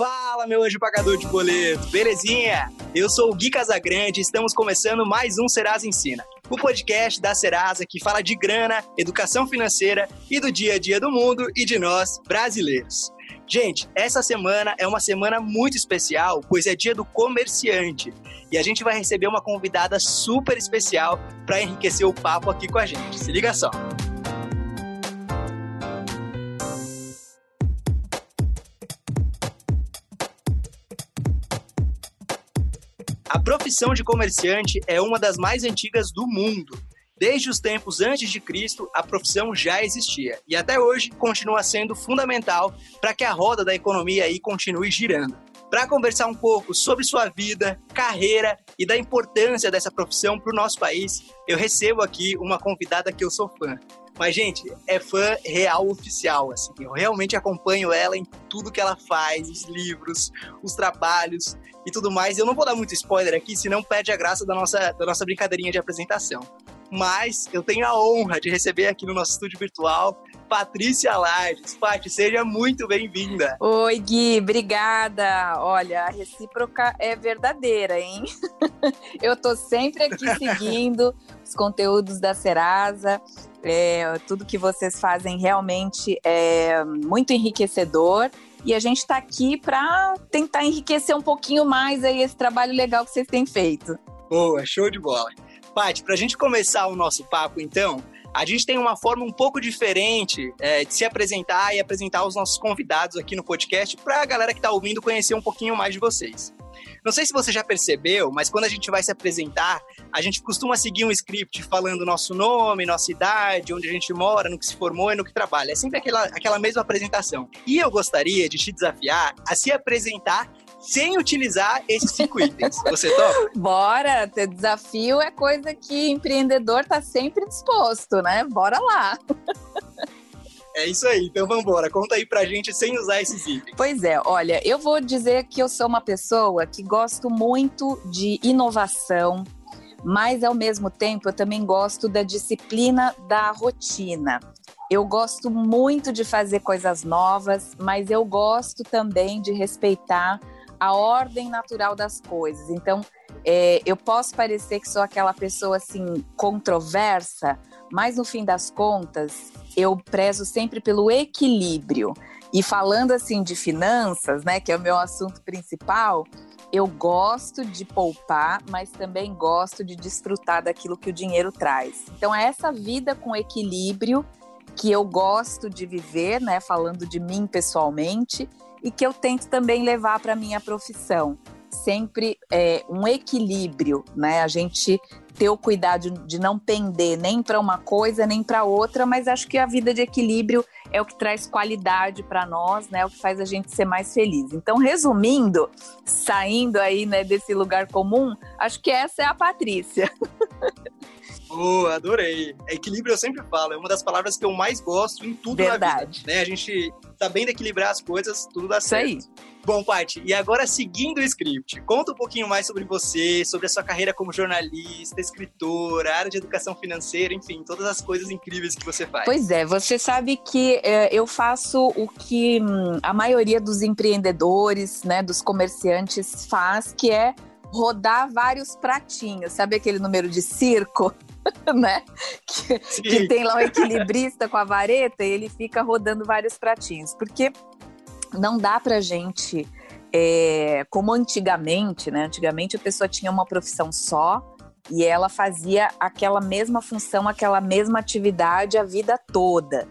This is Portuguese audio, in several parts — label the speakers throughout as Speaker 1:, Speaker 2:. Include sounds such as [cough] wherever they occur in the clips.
Speaker 1: Fala, meu anjo pagador de boleto, belezinha? Eu sou o Gui Casagrande e estamos começando mais um Serasa Ensina, o podcast da Serasa que fala de grana, educação financeira e do dia a dia do mundo e de nós, brasileiros. Gente, essa semana é uma semana muito especial, pois é dia do comerciante. E a gente vai receber uma convidada super especial para enriquecer o papo aqui com a gente. Se liga só. Profissão de comerciante é uma das mais antigas do mundo. Desde os tempos antes de Cristo, a profissão já existia e até hoje continua sendo fundamental para que a roda da economia aí continue girando. Para conversar um pouco sobre sua vida, carreira e da importância dessa profissão para o nosso país, eu recebo aqui uma convidada que eu sou fã. Mas, gente, é fã real oficial, assim. Eu realmente acompanho ela em tudo que ela faz, os livros, os trabalhos e tudo mais. Eu não vou dar muito spoiler aqui, senão perde a graça da nossa, da nossa brincadeirinha de apresentação. Mas eu tenho a honra de receber aqui no nosso estúdio virtual Patrícia Lardes. Pati, seja muito bem-vinda.
Speaker 2: Oi, Gui, obrigada. Olha, a recíproca é verdadeira, hein? [laughs] eu tô sempre aqui [laughs] seguindo os conteúdos da Serasa. É, tudo que vocês fazem realmente é muito enriquecedor. E a gente está aqui para tentar enriquecer um pouquinho mais aí esse trabalho legal que vocês têm feito.
Speaker 1: Boa, show de bola. Paty, para a gente começar o nosso papo, então, a gente tem uma forma um pouco diferente é, de se apresentar e apresentar os nossos convidados aqui no podcast para a galera que está ouvindo conhecer um pouquinho mais de vocês. Não sei se você já percebeu, mas quando a gente vai se apresentar, a gente costuma seguir um script falando nosso nome, nossa idade, onde a gente mora, no que se formou e no que trabalha. É sempre aquela, aquela mesma apresentação. E eu gostaria de te desafiar a se apresentar sem utilizar esses cinco itens. Você topa? [laughs]
Speaker 2: Bora! Teu desafio é coisa que empreendedor tá sempre disposto, né? Bora lá!
Speaker 1: É isso aí, então vamos embora. Conta aí pra gente sem usar esses itens.
Speaker 2: Pois é, olha, eu vou dizer que eu sou uma pessoa que gosto muito de inovação, mas ao mesmo tempo eu também gosto da disciplina da rotina. Eu gosto muito de fazer coisas novas, mas eu gosto também de respeitar a ordem natural das coisas. Então, é, eu posso parecer que sou aquela pessoa assim controversa, mas no fim das contas, eu prezo sempre pelo equilíbrio. E falando assim de finanças, né, que é o meu assunto principal, eu gosto de poupar, mas também gosto de desfrutar daquilo que o dinheiro traz. Então é essa vida com equilíbrio que eu gosto de viver, né, falando de mim pessoalmente, e que eu tento também levar para minha profissão. Sempre é, um equilíbrio, né? A gente ter o cuidado de não pender nem para uma coisa nem para outra, mas acho que a vida de equilíbrio é o que traz qualidade para nós, né? É o que faz a gente ser mais feliz. Então, resumindo, saindo aí né, desse lugar comum, acho que essa é a Patrícia. [laughs]
Speaker 1: Oh, adorei. Equilíbrio eu sempre falo, é uma das palavras que eu mais gosto em tudo
Speaker 2: Verdade.
Speaker 1: na vida. Né? A gente sabendo equilibrar as coisas, tudo dá certo.
Speaker 2: Isso aí.
Speaker 1: Bom, Paty, e agora seguindo o script, conta um pouquinho mais sobre você, sobre a sua carreira como jornalista, escritora, área de educação financeira, enfim, todas as coisas incríveis que você faz.
Speaker 2: Pois é, você sabe que é, eu faço o que hum, a maioria dos empreendedores, né, dos comerciantes faz, que é rodar vários pratinhos. Sabe aquele número de circo? [laughs] né? Que, que, tem lá um equilibrista com a vareta e ele fica rodando vários pratinhos. Porque não dá pra gente, é, como antigamente, né? Antigamente a pessoa tinha uma profissão só e ela fazia aquela mesma função, aquela mesma atividade a vida toda.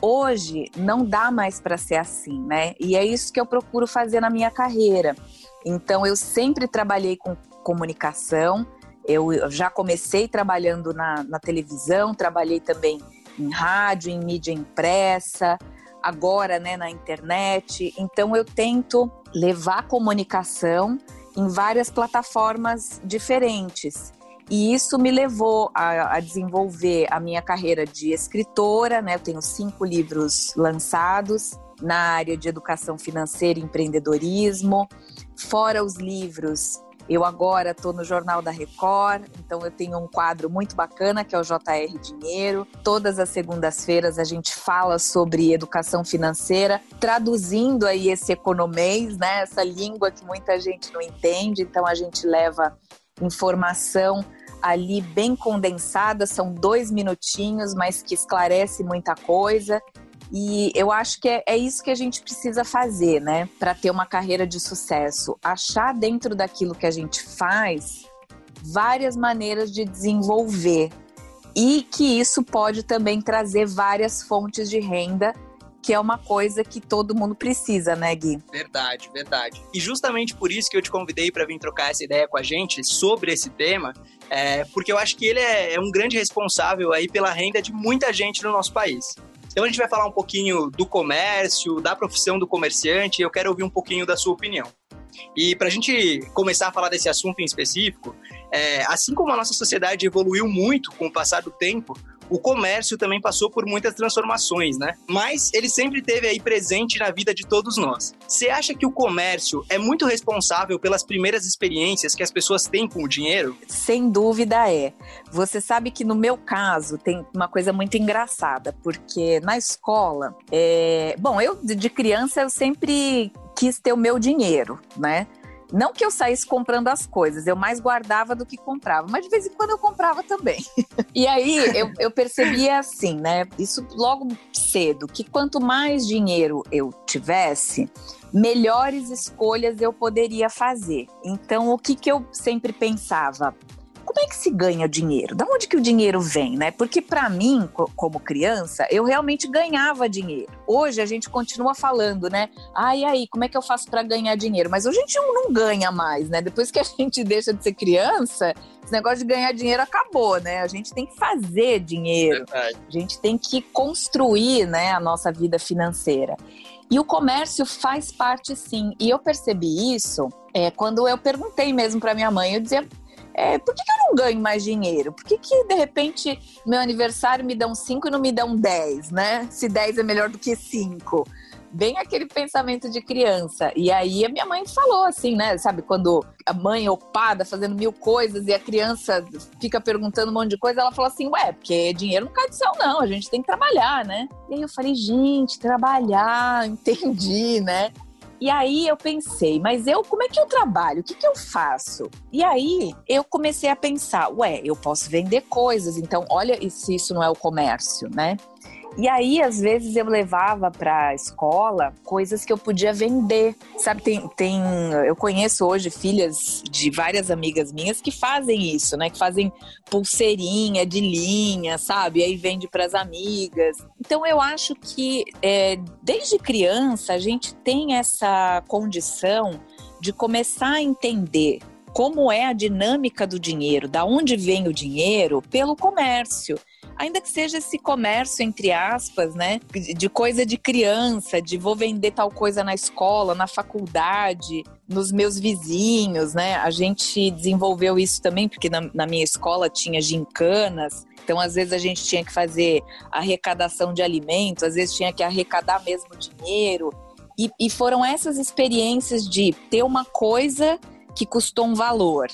Speaker 2: Hoje não dá mais para ser assim, né? E é isso que eu procuro fazer na minha carreira. Então eu sempre trabalhei com comunicação, eu já comecei trabalhando na, na televisão, trabalhei também em rádio, em mídia impressa, agora né, na internet. Então eu tento levar comunicação em várias plataformas diferentes. E isso me levou a, a, desenvolver a minha carreira de escritora, né? Eu tenho cinco livros lançados na área de educação financeira e empreendedorismo. Fora os livros, Eu agora estou no Jornal da Record, então eu tenho um quadro muito bacana que é o JR Dinheiro. Todas as segundas-feiras a gente fala sobre educação financeira, traduzindo aí esse economês, né? Essa língua que muita gente não entende. Então a gente leva informação ali bem condensada, são dois minutinhos, mas que esclarece muita coisa. E eu acho que é, é isso que a gente precisa fazer, né, para ter uma carreira de sucesso. Achar dentro daquilo que a gente faz várias maneiras de desenvolver e que isso pode também trazer várias fontes de renda que é uma coisa que todo mundo precisa, né, Gui?
Speaker 1: Verdade, verdade. E justamente por isso que eu te convidei para vir trocar essa ideia com a gente sobre esse tema, é, porque eu acho que ele é, é um grande responsável aí pela renda de muita gente no nosso país. Então a gente vai falar um pouquinho do comércio, da profissão do comerciante, eu quero ouvir um pouquinho da sua opinião. E para a gente começar a falar desse assunto em específico, é, assim como a nossa sociedade evoluiu muito com o passar do tempo, o comércio também passou por muitas transformações, né? Mas ele sempre teve aí presente na vida de todos nós. Você acha que o comércio é muito responsável pelas primeiras experiências que as pessoas têm com o dinheiro?
Speaker 2: Sem dúvida é. Você sabe que no meu caso tem uma coisa muito engraçada, porque na escola, é... bom, eu de criança eu sempre quis ter o meu dinheiro, né? Não que eu saísse comprando as coisas, eu mais guardava do que comprava, mas de vez em quando eu comprava também. [laughs] e aí eu, eu percebia assim, né? Isso logo cedo, que quanto mais dinheiro eu tivesse, melhores escolhas eu poderia fazer. Então, o que, que eu sempre pensava? Como é que se ganha dinheiro? Da onde que o dinheiro vem, né? Porque para mim, como criança, eu realmente ganhava dinheiro. Hoje a gente continua falando, né? Ah, e aí, como é que eu faço para ganhar dinheiro? Mas hoje a gente não ganha mais, né? Depois que a [laughs] gente deixa de ser criança, esse negócio de ganhar dinheiro acabou, né? A gente tem que fazer dinheiro. Verdade. A gente tem que construir, né, a nossa vida financeira. E o comércio faz parte sim. E eu percebi isso é, quando eu perguntei mesmo para minha mãe. Eu dizia, é, por que, que, eu não ganho mais dinheiro? Por que, que de repente meu aniversário me dão 5 e não me dão 10, né? Se 10 é melhor do que 5. Bem aquele pensamento de criança. E aí a minha mãe falou assim, né? Sabe, quando a mãe ocupada fazendo mil coisas e a criança fica perguntando um monte de coisa, ela falou assim: Ué, porque dinheiro não cai do céu, não, a gente tem que trabalhar, né? E aí eu falei: Gente, trabalhar, [laughs] entendi, né? E aí eu pensei, mas eu, como é que eu trabalho? O que, que eu faço? E aí eu comecei a pensar, ué, eu posso vender coisas, então olha se isso não é o comércio, né? E aí, às vezes, eu levava para a escola coisas que eu podia vender. Sabe, tem, tem. Eu conheço hoje filhas de várias amigas minhas que fazem isso, né? Que fazem pulseirinha de linha, sabe? E aí vende para as amigas. Então, eu acho que é, desde criança a gente tem essa condição de começar a entender como é a dinâmica do dinheiro, da onde vem o dinheiro, pelo comércio ainda que seja esse comércio, entre aspas, né? De coisa de criança, de vou vender tal coisa na escola, na faculdade, nos meus vizinhos, né? A gente desenvolveu isso também, porque na, na minha escola tinha gincanas. Então, às vezes, a gente tinha que fazer arrecadação de alimentos, às vezes tinha que arrecadar mesmo dinheiro. E, e foram essas experiências de ter uma coisa que custou um valor,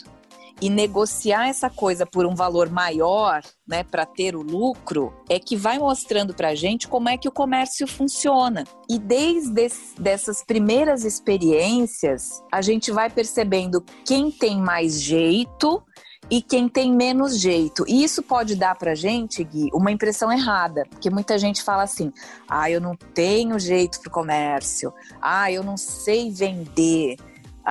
Speaker 2: e negociar essa coisa por um valor maior, né, para ter o lucro, é que vai mostrando para a gente como é que o comércio funciona. E desde dessas primeiras experiências, a gente vai percebendo quem tem mais jeito e quem tem menos jeito. E isso pode dar pra gente, Gui, uma impressão errada, porque muita gente fala assim: "Ah, eu não tenho jeito pro comércio. Ah, eu não sei vender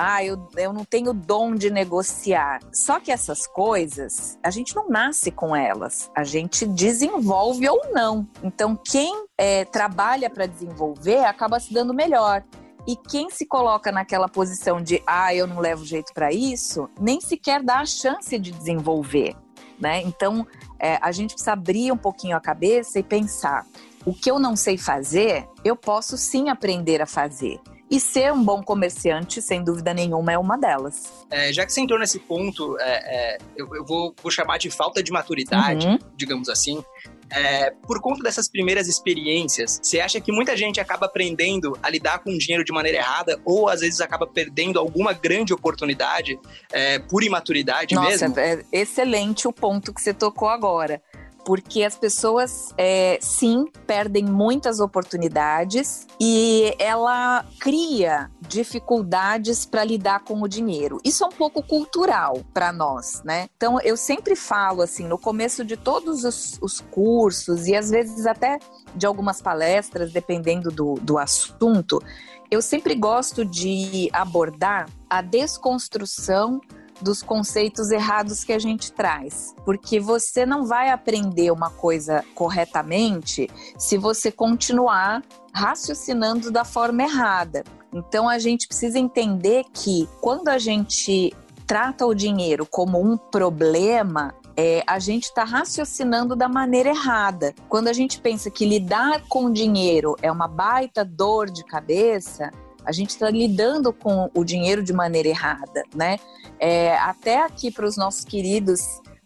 Speaker 2: ah, eu, eu não tenho dom de negociar. Só que essas coisas, a gente não nasce com elas, a gente desenvolve ou não. Então, quem é, trabalha para desenvolver acaba se dando melhor. E quem se coloca naquela posição de, ah, eu não levo jeito para isso, nem sequer dá a chance de desenvolver. Né? Então, é, a gente precisa abrir um pouquinho a cabeça e pensar: o que eu não sei fazer, eu posso sim aprender a fazer. E ser um bom comerciante, sem dúvida nenhuma, é uma delas.
Speaker 1: É, já que você entrou nesse ponto, é, é, eu, eu vou, vou, chamar de falta de maturidade, uhum. digamos assim. É, por conta dessas primeiras experiências, você acha que muita gente acaba aprendendo a lidar com o dinheiro de maneira errada ou às vezes acaba perdendo alguma grande oportunidade é, por imaturidade
Speaker 2: Nossa,
Speaker 1: mesmo?
Speaker 2: Nossa, é excelente o ponto que você tocou agora porque as pessoas, é, sim, perdem muitas oportunidades e ela cria dificuldades para lidar com o dinheiro. Isso é um pouco cultural para nós, né? Então, eu sempre falo, assim, no começo de todos os, os cursos e às vezes até de algumas palestras, dependendo do, do assunto, eu sempre gosto de abordar a desconstrução dos conceitos errados que a gente traz. Porque você não vai aprender uma coisa corretamente se você continuar raciocinando da forma errada. Então a gente precisa entender que quando a gente trata o dinheiro como um problema, é, a gente está raciocinando da maneira errada. Quando a gente pensa que lidar com dinheiro é uma baita dor de cabeça, a gente está lidando com o dinheiro de maneira errada, né? É, até aqui para os nossos queridos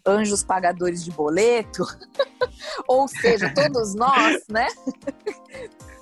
Speaker 2: anjos pagadores de boleto, [laughs] ou seja, todos nós, [laughs] né?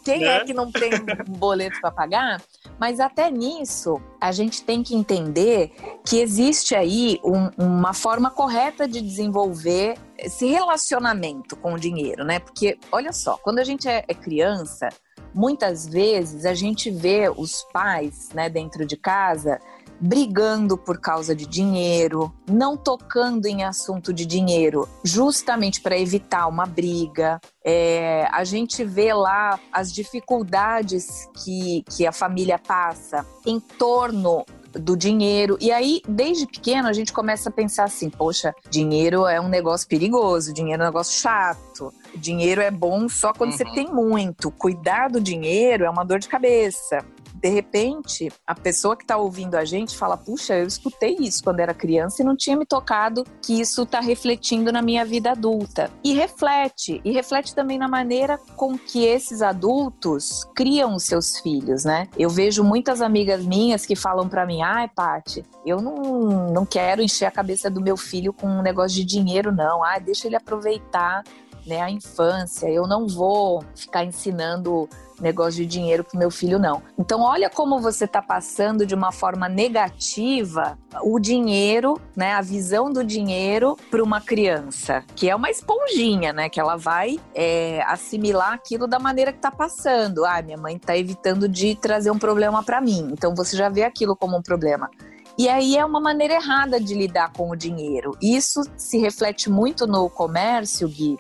Speaker 2: Quem é né? que não tem boleto para pagar? Mas até nisso, a gente tem que entender que existe aí um, uma forma correta de desenvolver esse relacionamento com o dinheiro, né? Porque, olha só, quando a gente é, é criança, muitas vezes a gente vê os pais, né, dentro de casa, brigando por causa de dinheiro, não tocando em assunto de dinheiro, justamente para evitar uma briga. É, a gente vê lá as dificuldades que, que a família passa em torno do dinheiro. E aí, desde pequeno, a gente começa a pensar assim: poxa, dinheiro é um negócio perigoso, dinheiro é um negócio chato. Dinheiro é bom só quando uhum. você tem muito. Cuidar do dinheiro é uma dor de cabeça de repente, a pessoa que está ouvindo a gente fala: Puxa, eu escutei isso quando era criança e não tinha me tocado que isso está refletindo na minha vida adulta. E reflete, e reflete também na maneira com que esses adultos criam os seus filhos, né? Eu vejo muitas amigas minhas que falam para mim: Ai, Paty, eu não, não quero encher a cabeça do meu filho com um negócio de dinheiro, não. Ah, deixa ele aproveitar né, a infância. Eu não vou ficar ensinando negócio de dinheiro pro meu filho, não. Então, olha como você está passando de uma forma negativa o dinheiro, né, a visão do dinheiro para uma criança, que é uma esponjinha, né, que ela vai é, assimilar aquilo da maneira que está passando. Ah, minha mãe está evitando de trazer um problema para mim. Então, você já vê aquilo como um problema. E aí é uma maneira errada de lidar com o dinheiro. Isso se reflete muito no comércio, Gui,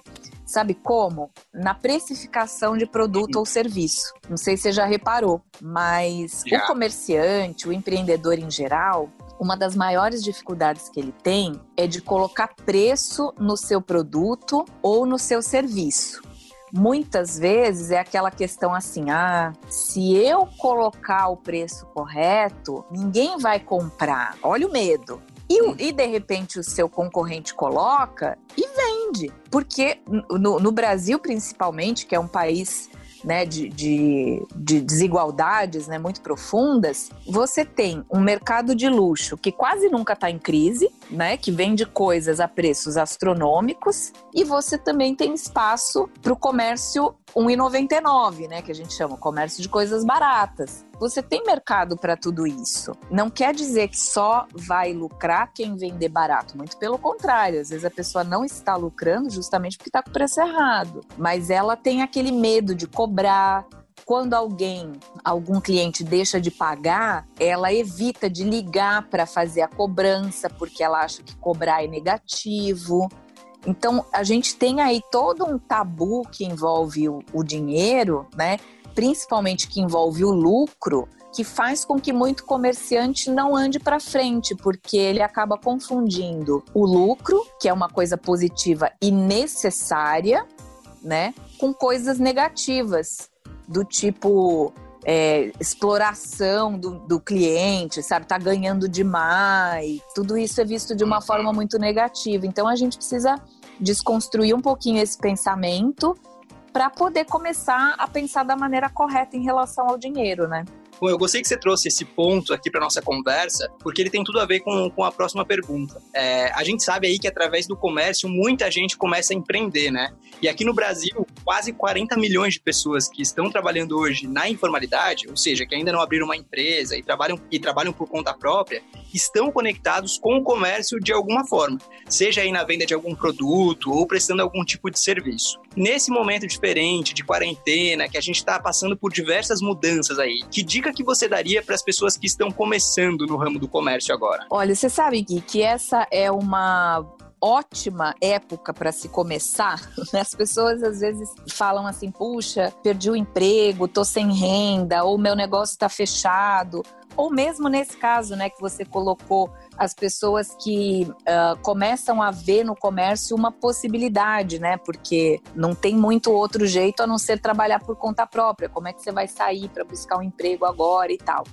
Speaker 2: Sabe como? Na precificação de produto ou serviço. Não sei se você já reparou, mas já. o comerciante, o empreendedor em geral, uma das maiores dificuldades que ele tem é de colocar preço no seu produto ou no seu serviço. Muitas vezes é aquela questão assim: ah, se eu colocar o preço correto, ninguém vai comprar. Olha o medo. E, e, de repente o seu concorrente coloca e vende. Porque no, no Brasil, principalmente, que é um país né, de, de, de, desigualdades né, muito profundas, você tem um mercado de luxo que quase nunca está em crise, né, que vende coisas a preços astronômicos, e você também tem espaço para o comércio 1,99, né, que a gente chama comércio de coisas baratas. Você tem mercado para tudo isso. Não quer dizer que só vai lucrar quem vender barato, muito pelo contrário, às vezes a pessoa não está lucrando justamente porque está com o preço errado, mas ela tem aquele medo de cobrar, quando alguém, algum cliente deixa de pagar, ela evita de ligar para fazer a cobrança, porque ela acha que cobrar é negativo. Então, a gente tem aí todo um tabu que envolve o, o dinheiro, né? Principalmente que envolve o lucro, que faz com que muito comerciante não ande para frente, porque ele acaba confundindo o lucro, que é uma coisa positiva e necessária, né, com coisas negativas, do tipo é, exploração do, do, cliente, sabe? Tá ganhando demais. Tudo isso é visto de uma forma muito negativa. Então a gente precisa desconstruir um pouquinho esse pensamento para poder começar a pensar da maneira correta em relação ao dinheiro, né?
Speaker 1: Bom, eu gostei que você trouxe esse ponto aqui para nossa conversa, porque ele tem tudo a ver com, com a próxima pergunta. É, a gente sabe aí que através do comércio muita gente começa a empreender, né? E aqui no Brasil, quase 40 milhões de pessoas que estão trabalhando hoje na informalidade, ou seja, que ainda não abriram uma empresa e trabalham, e trabalham por conta própria, estão conectados com o comércio de alguma forma, seja aí na venda de algum produto ou prestando algum tipo de serviço. Nesse momento diferente de quarentena, que a gente está passando por diversas mudanças aí, que dica que você daria para as pessoas que estão começando no ramo do comércio agora?
Speaker 2: Olha, você sabe, Gui, que essa é uma ótima época para se começar. Né? As pessoas às vezes falam assim: puxa, perdi o emprego, tô sem renda, ou meu negócio está fechado. Ou mesmo nesse caso, né, que você colocou as pessoas que uh, começam a ver no comércio uma possibilidade, né? Porque não tem muito outro jeito a não ser trabalhar por conta própria. Como é que você vai sair para buscar um emprego agora e tal?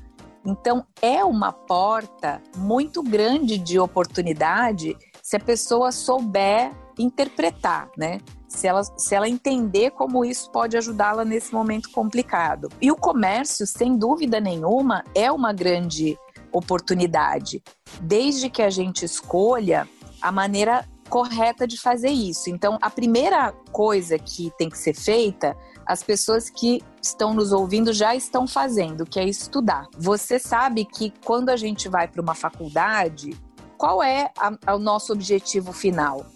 Speaker 2: Então, é uma porta muito grande de oportunidade se a pessoa souber interpretar, né? Se ela, se ela entender como isso pode ajudá-la nesse momento complicado. E o comércio, sem dúvida nenhuma, é uma grande oportunidade, desde que a gente escolha a maneira correta de fazer isso. Então, a primeira coisa que tem que ser feita, as pessoas que estão nos ouvindo já estão fazendo, que é estudar. Você sabe que quando a gente vai para uma faculdade, qual é a, o nosso objetivo final?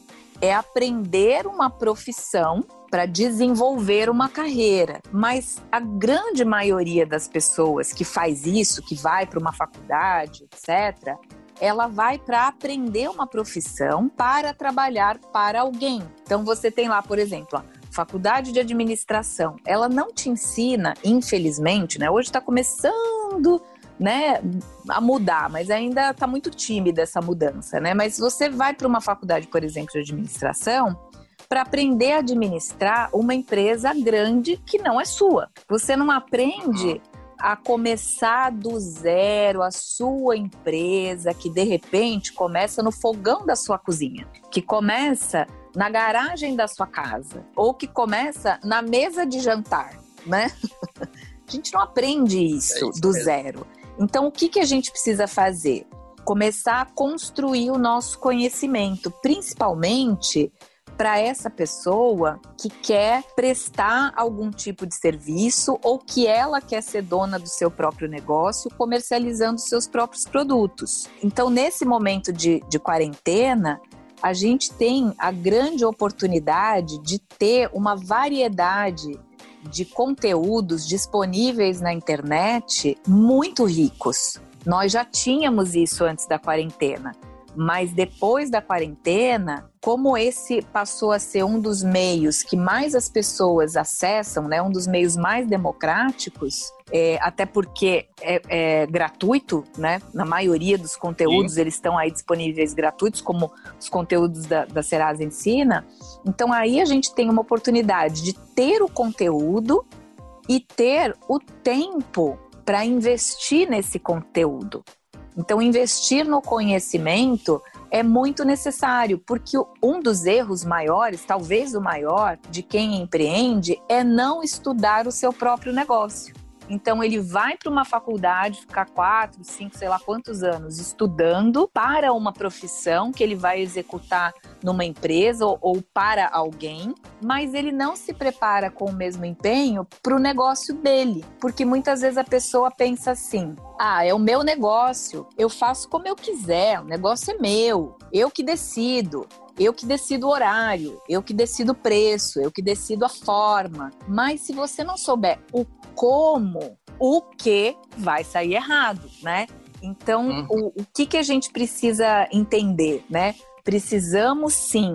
Speaker 2: É aprender uma profissão para desenvolver uma carreira. Mas a grande maioria das pessoas que faz isso, que vai para uma faculdade, etc., ela vai para aprender uma profissão para trabalhar para alguém. Então você tem lá, por exemplo, faculdade de administração. Ela não te ensina, infelizmente, né? Hoje está começando né, a mudar, mas ainda está muito tímida essa mudança, né? Mas você vai para uma faculdade, por exemplo, de administração, para aprender a administrar uma empresa grande que não é sua. Você não aprende a começar do zero a sua empresa, que de repente começa no fogão da sua cozinha, que começa na garagem da sua casa, ou que começa na mesa de jantar, né? [laughs] A gente não aprende isso, é isso do mesmo. zero. Então, o que, que a gente precisa fazer? Começar a construir o nosso conhecimento, principalmente para essa pessoa que quer prestar algum tipo de serviço ou que ela quer ser dona do seu próprio negócio, comercializando seus próprios produtos. Então, nesse momento de, de quarentena, a gente tem a grande oportunidade de ter uma variedade de conteúdos disponíveis na internet muito ricos. Nós já tínhamos isso antes da quarentena, mas depois da quarentena, como esse passou a ser um dos meios que mais as pessoas acessam, né, um dos meios mais democráticos, é, até porque é, é, gratuito, né? Na maioria dos conteúdos Sim. eles estão aí disponíveis gratuitos, como os conteúdos da, da Serasa Ensina. Então aí a gente tem uma oportunidade de ter o conteúdo e ter o tempo para investir nesse conteúdo. Então, investir no conhecimento é muito necessário, porque um dos erros maiores, talvez o maior, de quem empreende é não estudar o seu próprio negócio. Então ele vai para uma faculdade, ficar quatro, cinco, sei lá quantos anos estudando para uma profissão que ele vai executar numa empresa ou, ou para alguém, mas ele não se prepara com o mesmo empenho para o negócio dele, porque muitas vezes a pessoa pensa assim: ah, é o meu negócio, eu faço como eu quiser, o negócio é meu, eu que decido. Eu que decido o horário, eu que decido o preço, eu que decido a forma. Mas se você não souber o como, o que vai sair errado, né? Então, uhum. o, o que, que a gente precisa entender, né? Precisamos sim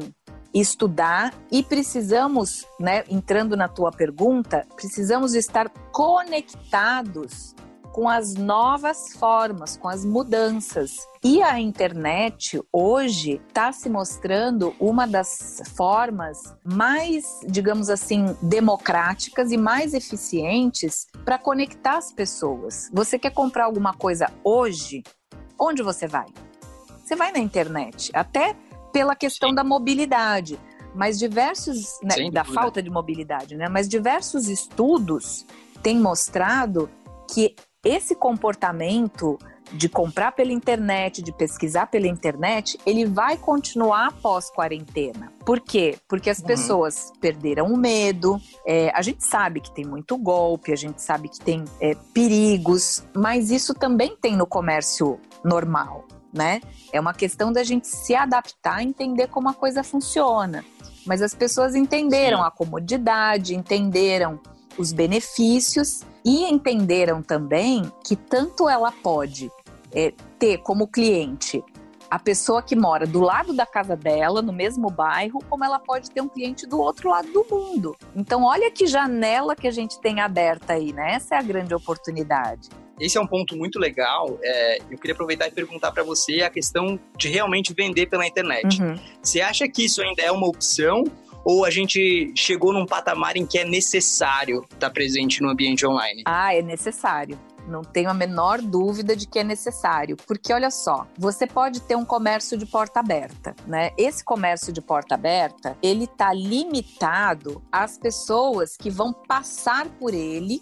Speaker 2: estudar e precisamos, né, entrando na tua pergunta, precisamos estar conectados com as novas formas, com as mudanças. E a internet hoje está se mostrando uma das formas mais, digamos assim, democráticas e mais eficientes para conectar as pessoas. Você quer comprar alguma coisa hoje? Onde você vai? Você vai na internet, até pela questão Sim. da mobilidade mas diversos né, da falta de mobilidade, né? Mas diversos estudos têm mostrado que esse comportamento de comprar pela internet, de pesquisar pela internet, ele vai continuar após quarentena. Por quê? Porque as uhum. pessoas perderam o medo. É, a gente sabe que tem muito golpe, a gente sabe que tem é, perigos, mas isso também tem no comércio normal, né? É uma questão da gente se adaptar, entender como a coisa funciona. Mas as pessoas entenderam Sim. a comodidade, entenderam os benefícios e entenderam também que tanto ela pode é, ter como cliente a pessoa que mora do lado da casa dela, no mesmo bairro, como ela pode ter um cliente do outro lado do mundo. Então, olha que janela que a gente tem aberta aí, né? Essa é a grande oportunidade.
Speaker 1: Esse é um ponto muito legal. É, eu queria aproveitar e perguntar para você a questão de realmente vender pela internet. Uhum. Você acha que isso ainda é uma opção ou a gente chegou num patamar em que é necessário estar presente no ambiente online?
Speaker 2: Ah, é necessário. Não tenho a menor dúvida de que é necessário, porque olha só, você pode ter um comércio de porta aberta, né? Esse comércio de porta aberta, ele está limitado às pessoas que vão passar por ele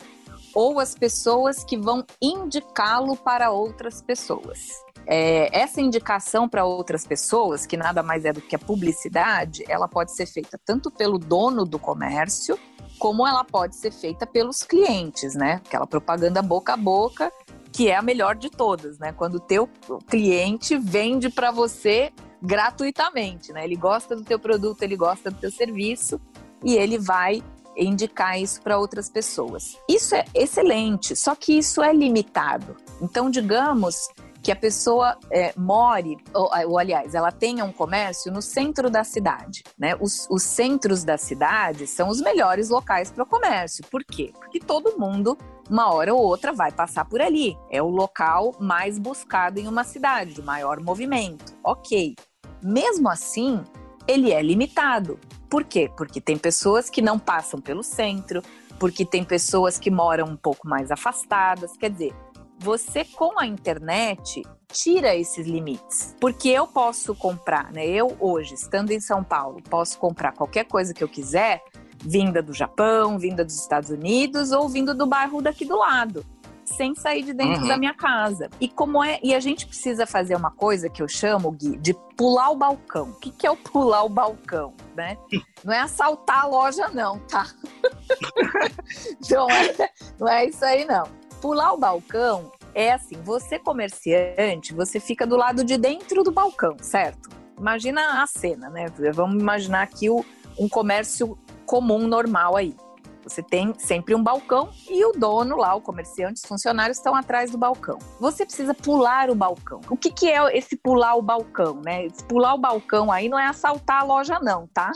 Speaker 2: ou as pessoas que vão indicá-lo para outras pessoas. É, essa indicação para outras pessoas, que nada mais é do que a publicidade, ela pode ser feita tanto pelo dono do comércio, como ela pode ser feita pelos clientes, né? Aquela propaganda boca a boca, que é a melhor de todas, né? Quando o teu cliente vende para você gratuitamente, né? Ele gosta do teu produto, ele gosta do teu serviço e ele vai indicar isso para outras pessoas. Isso é excelente, só que isso é limitado. Então, digamos que a pessoa é, more, ou, ou, aliás, ela tenha um comércio no centro da cidade. Né? Os, os centros da cidade são os melhores locais para o comércio. Por quê? Porque todo mundo uma hora ou outra vai passar por ali. É o local mais buscado em uma cidade, de maior movimento. Ok. Mesmo assim, ele é limitado. Por quê? Porque tem pessoas que não passam pelo centro, porque tem pessoas que moram um pouco mais afastadas. Quer dizer, você com a internet tira esses limites. Porque eu posso comprar, né? Eu hoje, estando em São Paulo, posso comprar qualquer coisa que eu quiser, vinda do Japão, vinda dos Estados Unidos ou vindo do bairro daqui do lado sem sair de dentro uhum. da minha casa. E como é, e a gente precisa fazer uma coisa que eu chamo Gui, de pular o balcão. O que, que é o pular o balcão, né? Não é assaltar a loja não, tá? [laughs] não, é, não é isso aí não. Pular o balcão é assim, você comerciante, você fica do lado de dentro do balcão, certo? Imagina a cena, né? Vamos imaginar aqui o, um comércio comum, normal aí. Você tem sempre um balcão e o dono lá, o comerciante, os funcionários estão atrás do balcão. Você precisa pular o balcão. O que, que é esse pular o balcão, né? Esse pular o balcão aí não é assaltar a loja, não, tá?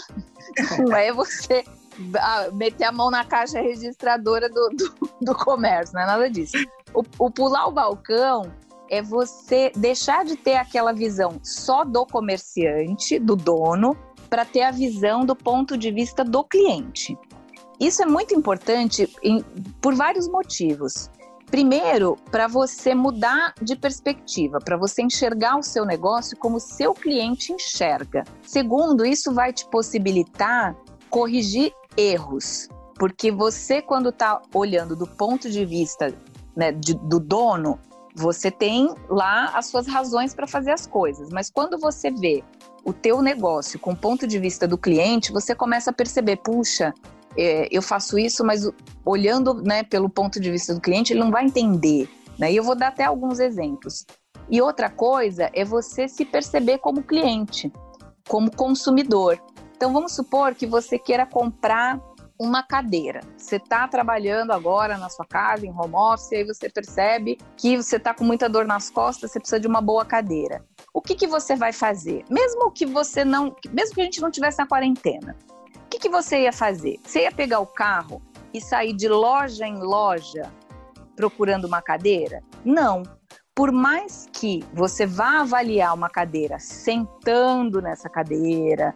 Speaker 2: [laughs] Não é você meter a mão na caixa registradora do, do, do comércio, não é nada disso. O, o pular o balcão é você deixar de ter aquela visão só do comerciante, do dono, para ter a visão do ponto de vista do cliente. Isso é muito importante em, por vários motivos. Primeiro, para você mudar de perspectiva, para você enxergar o seu negócio como seu cliente enxerga. Segundo, isso vai te possibilitar corrigir erros, porque você, quando está olhando do ponto de vista né, de, do dono, você tem lá as suas razões para fazer as coisas, mas quando você vê o teu negócio com o ponto de vista do cliente, você começa a perceber, puxa, é, eu faço isso, mas olhando né, pelo ponto de vista do cliente, ele não vai entender. Né? E eu vou dar até alguns exemplos. E outra coisa é você se perceber como cliente, como consumidor. Então vamos supor que você queira comprar uma cadeira. Você está trabalhando agora na sua casa, em home office, e aí você percebe que você está com muita dor nas costas, você precisa de uma boa cadeira. O que, que você vai fazer? Mesmo que você não, mesmo que a gente não tivesse na quarentena, o que, que você ia fazer? Você ia pegar o carro e sair de loja em loja procurando uma cadeira? Não. Por mais que você vá avaliar uma cadeira sentando nessa cadeira,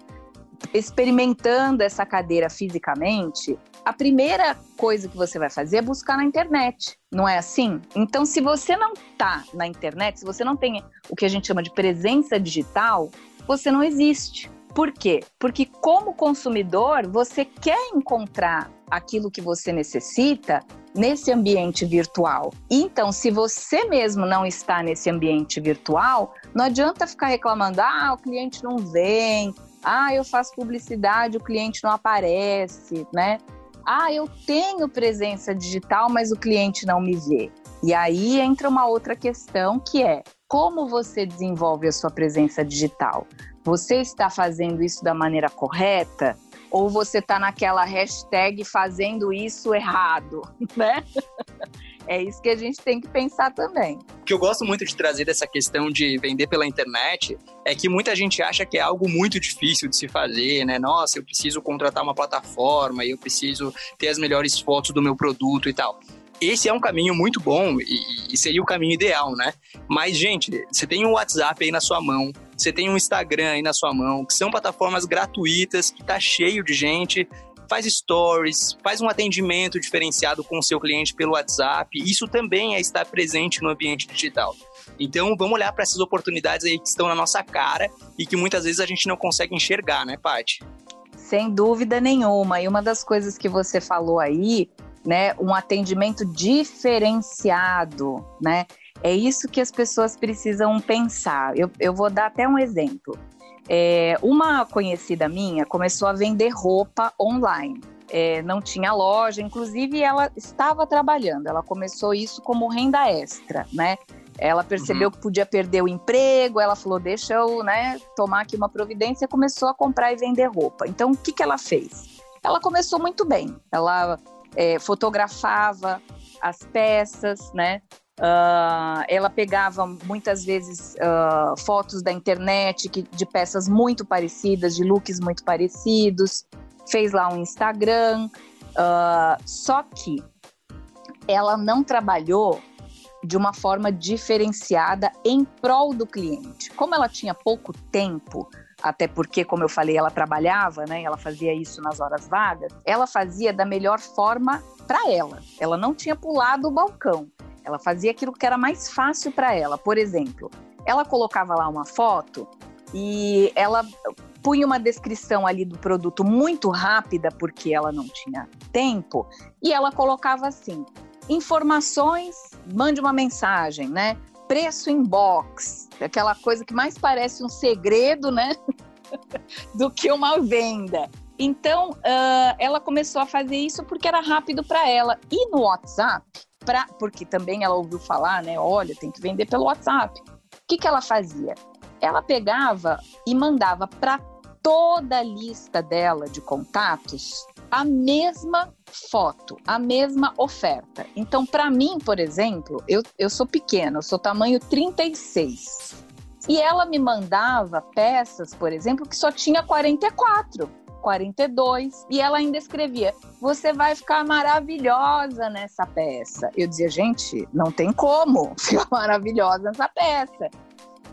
Speaker 2: experimentando essa cadeira fisicamente, a primeira coisa que você vai fazer é buscar na internet, não é assim? Então, se você não tá na internet, se você não tem o que a gente chama de presença digital, você não existe. Por quê? Porque como consumidor, você quer encontrar aquilo que você necessita nesse ambiente virtual. Então, se você mesmo não está nesse ambiente virtual, não adianta ficar reclamando: "Ah, o cliente não vem. Ah, eu faço publicidade, o cliente não aparece", né? Ah, eu tenho presença digital, mas o cliente não me vê. E aí entra uma outra questão que é: como você desenvolve a sua presença digital? Você está fazendo isso da maneira correta? Ou você está naquela hashtag fazendo isso errado, [laughs] né? É isso que a gente tem que pensar também.
Speaker 1: O que eu gosto muito de trazer dessa questão de vender pela internet é que muita gente acha que é algo muito difícil de se fazer, né? Nossa, eu preciso contratar uma plataforma, eu preciso ter as melhores fotos do meu produto e tal esse é um caminho muito bom e, seria o caminho ideal, né? Mas, gente, você tem um WhatsApp aí na sua mão, você tem um Instagram aí na sua mão, que são plataformas gratuitas, que tá cheio de gente, faz stories, faz um atendimento diferenciado com o seu cliente pelo WhatsApp. Isso também é estar presente no ambiente digital. Então, vamos olhar para essas oportunidades aí que estão na nossa cara e que muitas vezes a gente não consegue enxergar, né, Paty?
Speaker 2: Sem dúvida nenhuma. E uma das coisas que você falou aí né, um atendimento diferenciado, né? É isso que as pessoas precisam pensar. Eu, eu vou dar até um exemplo. É, uma conhecida minha começou a vender roupa online. É, não tinha loja, inclusive ela estava trabalhando. Ela começou isso como renda extra, né? Ela percebeu uhum. que podia perder o emprego, ela falou: deixa eu né, tomar aqui uma providência, começou a comprar e vender roupa. Então, o que, que ela fez? Ela começou muito bem. Ela é, fotografava as peças, né? Uh, ela pegava muitas vezes uh, fotos da internet que, de peças muito parecidas, de looks muito parecidos, fez lá um Instagram. Uh, só que ela não trabalhou de uma forma diferenciada em prol do cliente. Como ela tinha pouco tempo, até porque, como eu falei, ela trabalhava, né? Ela fazia isso nas horas vagas. Ela fazia da melhor forma para ela. Ela não tinha pulado o balcão. Ela fazia aquilo que era mais fácil para ela. Por exemplo, ela colocava lá uma foto e ela punha uma descrição ali do produto muito rápida, porque ela não tinha tempo, e ela colocava assim: informações, mande uma mensagem, né? preço em box, aquela coisa que mais parece um segredo, né? [laughs] do que uma venda. Então, uh, ela começou a fazer isso porque era rápido para ela. E no WhatsApp, pra, porque também ela ouviu falar, né? Olha, tem que vender pelo WhatsApp. O que, que ela fazia? Ela pegava e mandava para toda a lista dela de contatos a mesma foto, a mesma oferta. Então, para mim, por exemplo, eu, eu sou pequena, eu sou tamanho 36. E ela me mandava peças, por exemplo, que só tinha 44. 42 e ela ainda escrevia: "Você vai ficar maravilhosa nessa peça". Eu dizia: "Gente, não tem como [laughs] ficar maravilhosa nessa peça".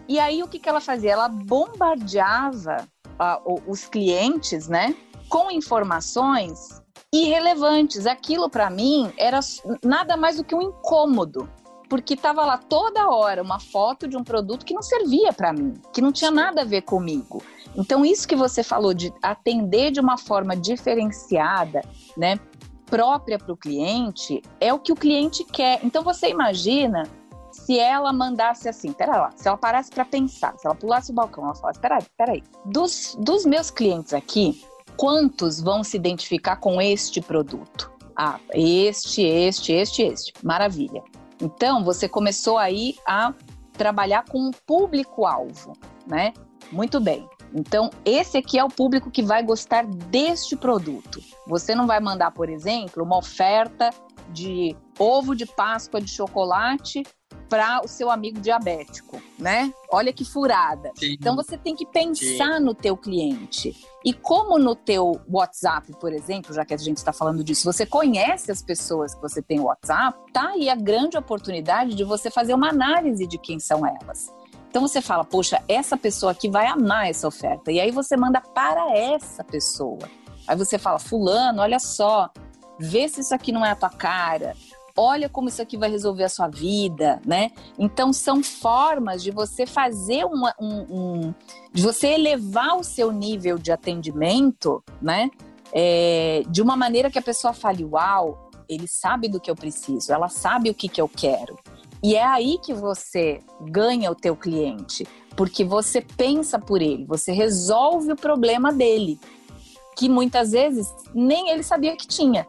Speaker 2: E aí o que que ela fazia? Ela bombardeava uh, os clientes, né, com informações irrelevantes. Aquilo para mim era nada mais do que um incômodo, porque estava lá toda hora uma foto de um produto que não servia para mim, que não tinha nada a ver comigo. Então isso que você falou de atender de uma forma diferenciada, né, própria para o cliente, é o que o cliente quer. Então você imagina se ela mandasse assim, pera lá, se ela parasse para pensar, se ela pulasse o balcão, ela falasse, peraí, peraí, dos, dos meus clientes aqui, quantos vão se identificar com este produto? Ah, este, este, este, este. Maravilha. Então, você começou aí a trabalhar com um público-alvo, né? Muito bem. Então, esse aqui é o público que vai gostar deste produto. Você não vai mandar, por exemplo, uma oferta de ovo de Páscoa de chocolate para o seu amigo diabético, né? Olha que furada. Sim. Então você tem que pensar Sim. no teu cliente. E como no teu WhatsApp, por exemplo, já que a gente está falando disso, você conhece as pessoas que você tem no WhatsApp, tá aí a grande oportunidade de você fazer uma análise de quem são elas. Então você fala, poxa, essa pessoa aqui vai amar essa oferta. E aí você manda para essa pessoa. Aí você fala, fulano, olha só, vê se isso aqui não é a tua cara olha como isso aqui vai resolver a sua vida, né? Então são formas de você fazer uma, um, um de você elevar o seu nível de atendimento, né? É, de uma maneira que a pessoa fale, uau, ele sabe do que eu preciso, ela sabe o que, que eu quero. E é aí que você ganha o teu cliente, porque você pensa por ele, você resolve o problema dele, que muitas vezes nem ele sabia que tinha.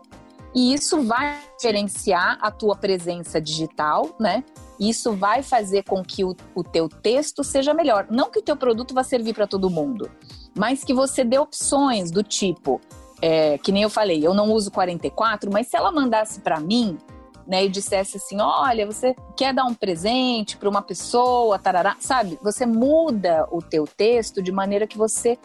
Speaker 2: E isso vai diferenciar a tua presença digital, né? Isso vai fazer com que o, o teu texto seja melhor. Não que o teu produto vá servir para todo mundo, mas que você dê opções do tipo, é, que nem eu falei, eu não uso 44, mas se ela mandasse para mim, né, e dissesse assim, olha, você quer dar um presente para uma pessoa, tarará, sabe? Você muda o teu texto de maneira que você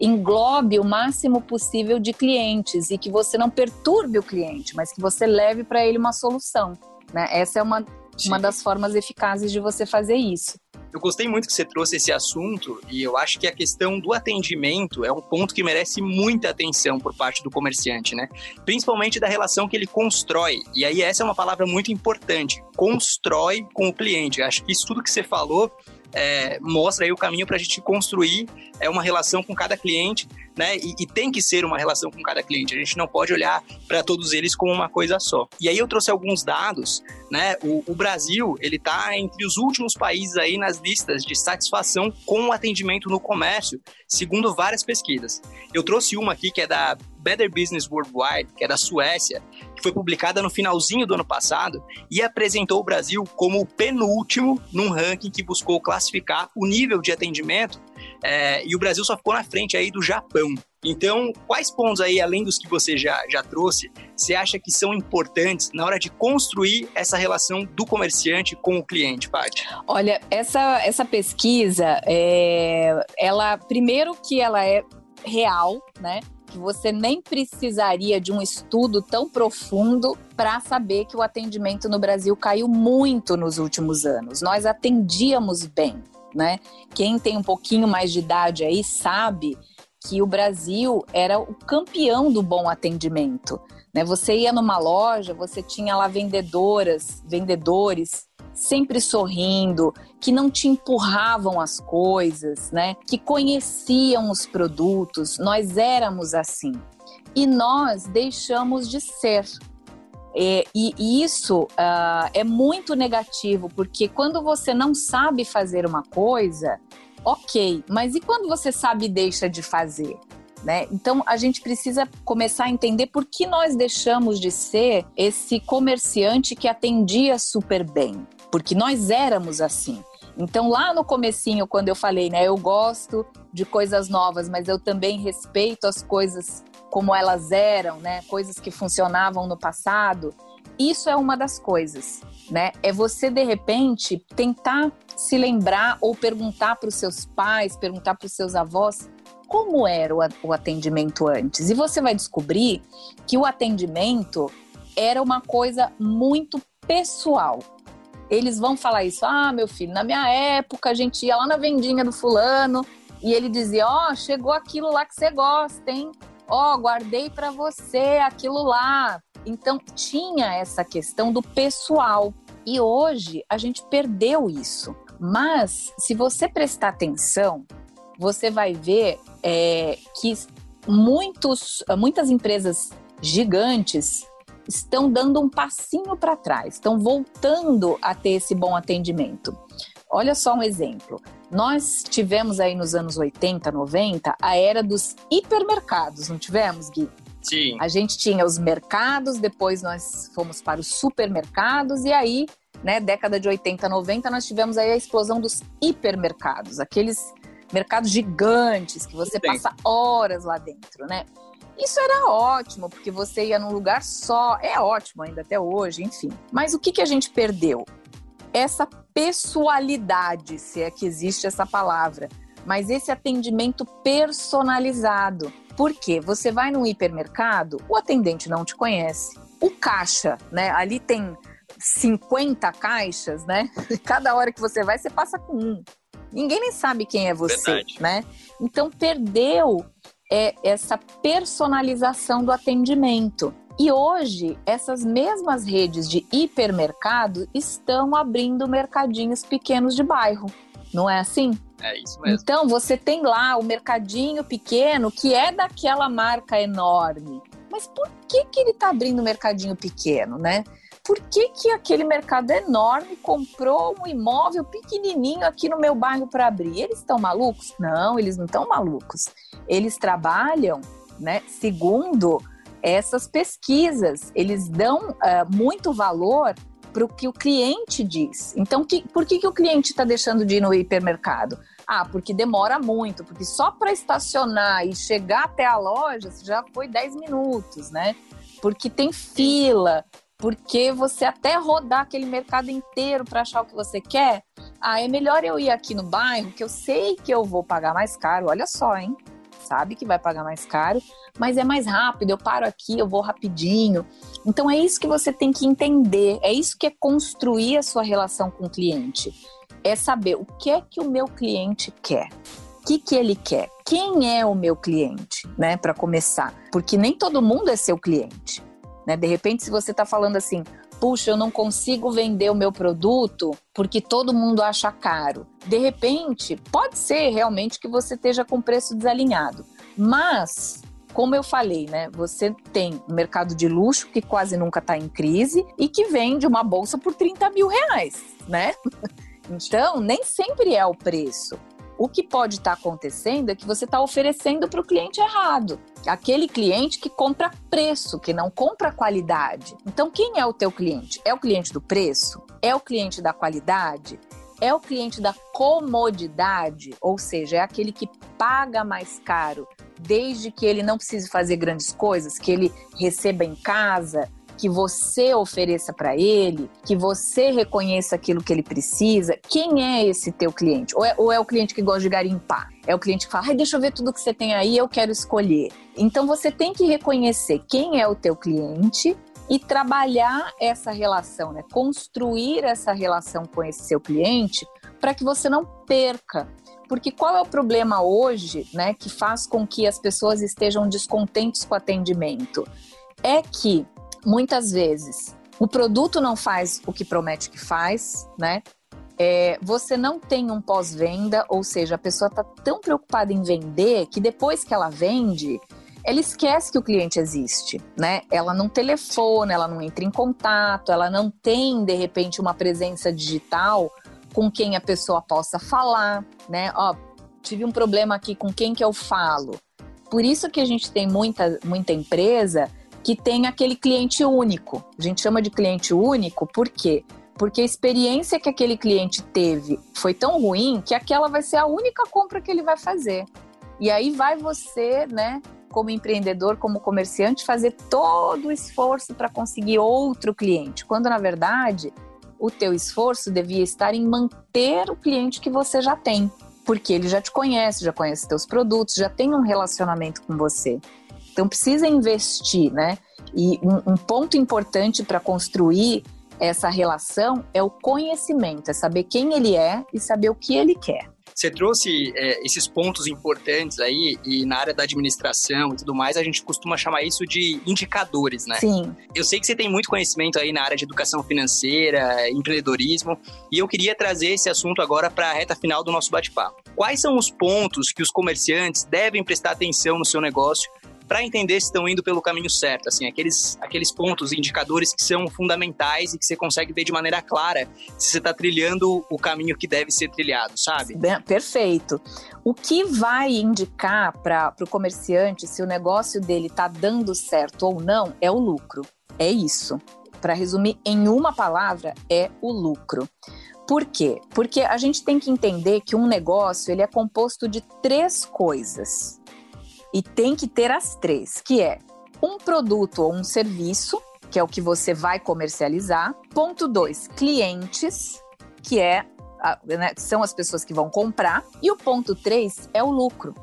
Speaker 2: englobe o máximo possível de clientes e que você não perturbe o cliente, mas que você leve para ele uma solução. Né? Essa é uma, uma das formas eficazes de você fazer isso.
Speaker 1: Eu gostei muito que você trouxe esse assunto e eu acho que a questão do atendimento é um ponto que merece muita atenção por parte do comerciante, né? Principalmente da relação que ele constrói. E aí essa é uma palavra muito importante, constrói com o cliente. Eu acho que isso tudo que você falou é, mostra aí o caminho para a gente construir é uma relação com cada cliente, né? E, e, tem que ser uma relação com cada cliente. A gente não pode olhar para todos eles como uma coisa só. E aí eu trouxe alguns dados, né? O, o Brasil ele está entre os últimos países aí nas listas de satisfação com o atendimento no comércio, segundo várias pesquisas. Eu trouxe uma aqui que é da Better Business Worldwide, que é da Suécia, que foi publicada no finalzinho do ano passado e apresentou o Brasil como o penúltimo num ranking que buscou classificar o nível de atendimento é, e o Brasil só ficou na frente aí do Japão. Então, quais pontos aí, além dos que você já, já trouxe, você acha que são importantes na hora de construir essa relação do comerciante com o cliente, Paty?
Speaker 2: Olha, essa, essa pesquisa, é, ela, primeiro que ela é real, né? Que você nem precisaria de um estudo tão profundo para saber que o atendimento no Brasil caiu muito nos últimos anos. Nós atendíamos bem, né? Quem tem um pouquinho mais de idade aí sabe que o Brasil era o campeão do bom atendimento. Né? Você ia numa loja, você tinha lá vendedoras, vendedores sempre sorrindo, que não te empurravam as coisas, né? Que conheciam os produtos. Nós éramos assim. E nós deixamos de ser. É, e, e isso uh, é muito negativo, porque quando você não sabe fazer uma coisa, ok, mas e quando você sabe e deixa de fazer? Né? Então a gente precisa começar a entender por que nós deixamos de ser esse comerciante que atendia super bem porque nós éramos assim. Então lá no comecinho, quando eu falei, né, eu gosto de coisas novas, mas eu também respeito as coisas como elas eram, né, coisas que funcionavam no passado. Isso é uma das coisas, né? É você de repente tentar se lembrar ou perguntar para os seus pais, perguntar para os seus avós como era o atendimento antes. E você vai descobrir que o atendimento era uma coisa muito pessoal eles vão falar isso. Ah, meu filho, na minha época a gente ia lá na vendinha do fulano e ele dizia: Ó, oh, chegou aquilo lá que você gosta, hein? Ó, oh, guardei para você aquilo lá. Então tinha essa questão do pessoal. E hoje a gente perdeu isso. Mas se você prestar atenção, você vai ver é, que muitos, muitas empresas gigantes estão dando um passinho para trás, estão voltando a ter esse bom atendimento. Olha só um exemplo. Nós tivemos aí nos anos 80, 90 a era dos hipermercados, não tivemos, Gui?
Speaker 1: Sim.
Speaker 2: A gente tinha os mercados, depois nós fomos para os supermercados e aí, né, década de 80, 90, nós tivemos aí a explosão dos hipermercados, aqueles mercados gigantes que você passa horas lá dentro, né? Isso era ótimo, porque você ia num lugar só. É ótimo ainda até hoje, enfim. Mas o que, que a gente perdeu? Essa pessoalidade, se é que existe essa palavra. Mas esse atendimento personalizado. Por quê? Você vai num hipermercado, o atendente não te conhece. O caixa, né? Ali tem 50 caixas, né? [laughs] Cada hora que você vai, você passa com um. Ninguém nem sabe quem é você, Verdade. né? Então perdeu é essa personalização do atendimento. E hoje, essas mesmas redes de hipermercado estão abrindo mercadinhos pequenos de bairro. Não é assim?
Speaker 1: É isso mesmo.
Speaker 2: Então, você tem lá o mercadinho pequeno que é daquela marca enorme. Mas por que, que ele está abrindo mercadinho pequeno, né? Por que, que aquele mercado enorme comprou um imóvel pequenininho aqui no meu bairro para abrir? Eles estão malucos? Não, eles não estão malucos. Eles trabalham, né, segundo essas pesquisas. Eles dão uh, muito valor para o que o cliente diz. Então, que, por que, que o cliente está deixando de ir no hipermercado? Ah, porque demora muito, porque só para estacionar e chegar até a loja já foi 10 minutos, né? Porque tem fila, porque você até rodar aquele mercado inteiro para achar o que você quer. Ah, é melhor eu ir aqui no bairro, que eu sei que eu vou pagar mais caro. Olha só, hein? Sabe que vai pagar mais caro, mas é mais rápido. Eu paro aqui, eu vou rapidinho. Então é isso que você tem que entender. É isso que é construir a sua relação com o cliente. É saber o que é que o meu cliente quer. O que, que ele quer? Quem é o meu cliente, né? Para começar. Porque nem todo mundo é seu cliente. Né? De repente, se você está falando assim, puxa, eu não consigo vender o meu produto porque todo mundo acha caro. De repente, pode ser realmente que você esteja com preço desalinhado. Mas como eu falei, né? Você tem um mercado de luxo que quase nunca está em crise e que vende uma bolsa por 30 mil reais, né? [laughs] Então, nem sempre é o preço. O que pode estar tá acontecendo é que você está oferecendo para o cliente errado. Aquele cliente que compra preço, que não compra qualidade. Então, quem é o teu cliente? É o cliente do preço? É o cliente da qualidade? É o cliente da comodidade? Ou seja, é aquele que paga mais caro, desde que ele não precise fazer grandes coisas, que ele receba em casa, que você ofereça para ele, que você reconheça aquilo que ele precisa. Quem é esse teu cliente? Ou é, ou é o cliente que gosta de garimpar? É o cliente que fala, Ai, deixa eu ver tudo que você tem aí, eu quero escolher. Então você tem que reconhecer quem é o teu cliente e trabalhar essa relação, né? Construir essa relação com esse seu cliente para que você não perca. Porque qual é o problema hoje, né, que faz com que as pessoas estejam descontentes com o atendimento? É que muitas vezes o produto não faz o que promete que faz, né? É, você não tem um pós-venda, ou seja, a pessoa está tão preocupada em vender que depois que ela vende, ela esquece que o cliente existe, né? Ela não telefona, ela não entra em contato, ela não tem de repente uma presença digital com quem a pessoa possa falar, né? Ó, tive um problema aqui com quem que eu falo. Por isso que a gente tem muita, muita empresa que tem aquele cliente único. A gente chama de cliente único por quê? Porque a experiência que aquele cliente teve foi tão ruim que aquela vai ser a única compra que ele vai fazer. E aí vai você, né, como empreendedor, como comerciante, fazer todo o esforço para conseguir outro cliente, quando na verdade o teu esforço devia estar em manter o cliente que você já tem, porque ele já te conhece, já conhece teus produtos, já tem um relacionamento com você. Então precisa investir, né? E um, um ponto importante para construir essa relação é o conhecimento, é saber quem ele é e saber o que ele quer.
Speaker 1: Você trouxe é, esses pontos importantes aí, e na área da administração e tudo mais, a gente costuma chamar isso de indicadores, né?
Speaker 2: Sim.
Speaker 1: Eu sei que você tem muito conhecimento aí na área de educação financeira, empreendedorismo, e eu queria trazer esse assunto agora para a reta final do nosso bate-papo. Quais são os pontos que os comerciantes devem prestar atenção no seu negócio para entender se estão indo pelo caminho certo, assim, aqueles, aqueles pontos, indicadores que são fundamentais e que você consegue ver de maneira clara se você está trilhando o caminho que deve ser trilhado, sabe?
Speaker 2: Bem, perfeito. O que vai indicar para o comerciante se o negócio dele está dando certo ou não é o lucro. É isso. Para resumir em uma palavra, é o lucro. Por quê? Porque a gente tem que entender que um negócio ele é composto de três coisas. E tem que ter as três, que é um produto ou um serviço, que é o que você vai comercializar. Ponto dois, clientes, que é né, são as pessoas que vão comprar. E o ponto três é o lucro.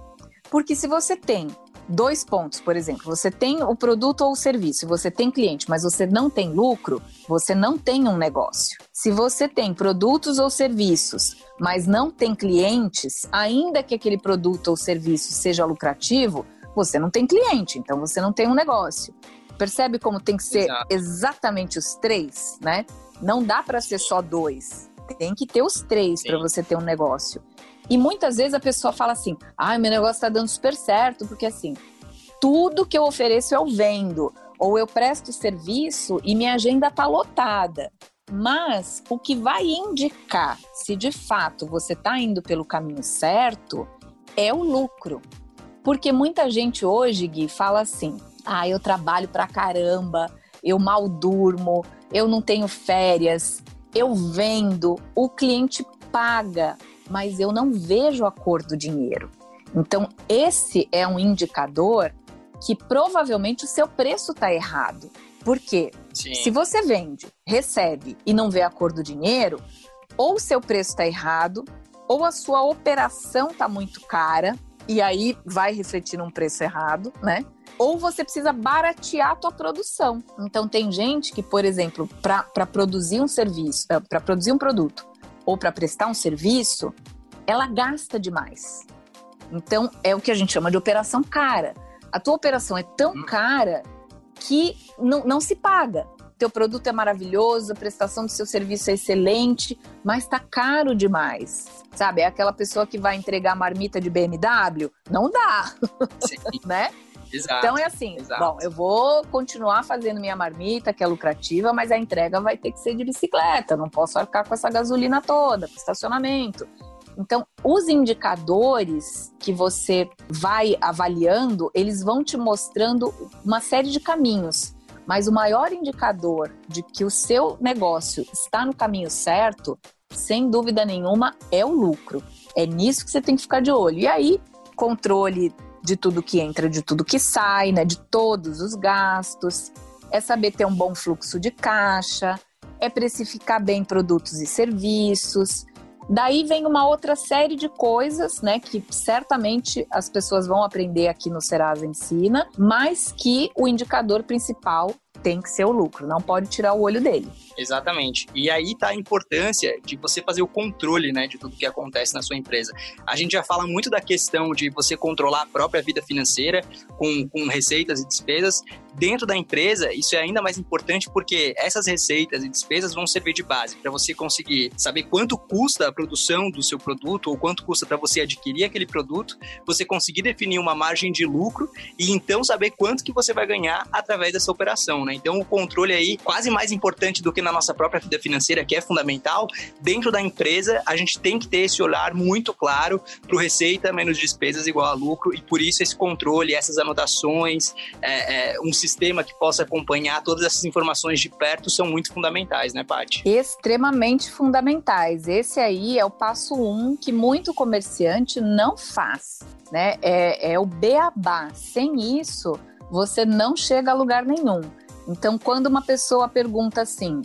Speaker 2: Porque se você tem dois pontos, por exemplo, você tem o produto ou o serviço, você tem cliente, mas você não tem lucro, você não tem um negócio. Se você tem produtos ou serviços, mas não tem clientes, ainda que aquele produto ou serviço seja lucrativo, você não tem cliente, então você não tem um negócio. Percebe como tem que ser Exato. exatamente os três, né? Não dá para ser só dois. Tem que ter os três para você ter um negócio. E muitas vezes a pessoa fala assim: ah, meu negócio está dando super certo, porque assim, tudo que eu ofereço eu vendo, ou eu presto serviço e minha agenda está lotada. Mas o que vai indicar se de fato você está indo pelo caminho certo é o lucro. Porque muita gente hoje, Gui, fala assim: ah, eu trabalho pra caramba, eu mal durmo, eu não tenho férias, eu vendo, o cliente paga, mas eu não vejo a cor do dinheiro. Então, esse é um indicador que provavelmente o seu preço está errado. Por quê? Sim. Se você vende, recebe e não vê a cor do dinheiro, ou o seu preço está errado, ou a sua operação está muito cara, e aí vai refletir num preço errado, né? Ou você precisa baratear a tua produção. Então tem gente que, por exemplo, para produzir um serviço, eh, para produzir um produto ou para prestar um serviço, ela gasta demais. Então é o que a gente chama de operação cara. A tua operação é tão hum. cara que não, não se paga. Teu produto é maravilhoso, a prestação do seu serviço é excelente, mas está caro demais. Sabe? É aquela pessoa que vai entregar marmita de BMW? Não dá. [laughs] né? Exato, então é assim, exato. bom, eu vou continuar fazendo minha marmita, que é lucrativa, mas a entrega vai ter que ser de bicicleta, não posso arcar com essa gasolina toda, estacionamento. Então, os indicadores que você vai avaliando, eles vão te mostrando uma série de caminhos. Mas o maior indicador de que o seu negócio está no caminho certo, sem dúvida nenhuma, é o lucro. É nisso que você tem que ficar de olho. E aí, controle de tudo que entra, de tudo que sai, né? De todos os gastos. É saber ter um bom fluxo de caixa, é precificar bem produtos e serviços, Daí vem uma outra série de coisas, né, que certamente as pessoas vão aprender aqui no Serasa Ensina, mas que o indicador principal tem que ser o lucro, não pode tirar o olho dele.
Speaker 1: Exatamente. E aí tá a importância de você fazer o controle, né, de tudo que acontece na sua empresa. A gente já fala muito da questão de você controlar a própria vida financeira com, com receitas e despesas. Dentro da empresa, isso é ainda mais importante porque essas receitas e despesas vão servir de base para você conseguir saber quanto custa a produção do seu produto ou quanto custa para você adquirir aquele produto, você conseguir definir uma margem de lucro e então saber quanto que você vai ganhar através dessa operação, né? Então o controle aí quase mais importante do que na nossa própria vida financeira, que é fundamental, dentro da empresa a gente tem que ter esse olhar muito claro para receita menos despesas igual a lucro e por isso esse controle, essas anotações, é, é, um sistema que possa acompanhar todas essas informações de perto são muito fundamentais, né, Paty?
Speaker 2: Extremamente fundamentais. Esse aí é o passo um que muito comerciante não faz, né? É, é o beabá. Sem isso, você não chega a lugar nenhum. Então, quando uma pessoa pergunta assim,